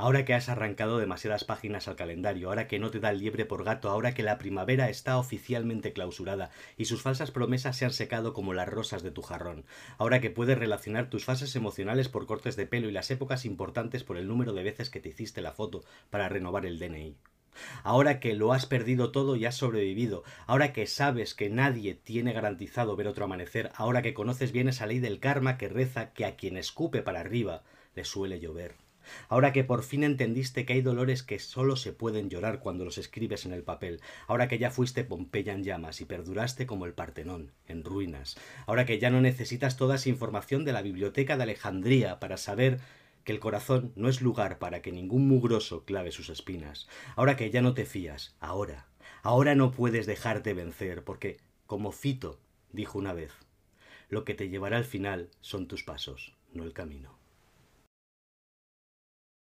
Ahora que has arrancado demasiadas páginas al calendario, ahora que no te da liebre por gato, ahora que la primavera está oficialmente clausurada y sus falsas promesas se han secado como las rosas de tu jarrón, ahora que puedes relacionar tus fases emocionales por cortes de pelo y las épocas importantes por el número de veces que te hiciste la foto para renovar el DNI. Ahora que lo has perdido todo y has sobrevivido, ahora que sabes que nadie tiene garantizado ver otro amanecer, ahora que conoces bien esa ley del karma que reza que a quien escupe para arriba le suele llover. Ahora que por fin entendiste que hay dolores que solo se pueden llorar cuando los escribes en el papel, ahora que ya fuiste Pompeya en llamas y perduraste como el Partenón, en ruinas, ahora que ya no necesitas toda esa información de la biblioteca de Alejandría para saber que el corazón no es lugar para que ningún mugroso clave sus espinas, ahora que ya no te fías, ahora, ahora no puedes dejarte vencer, porque, como Fito dijo una vez, lo que te llevará al final son tus pasos, no el camino.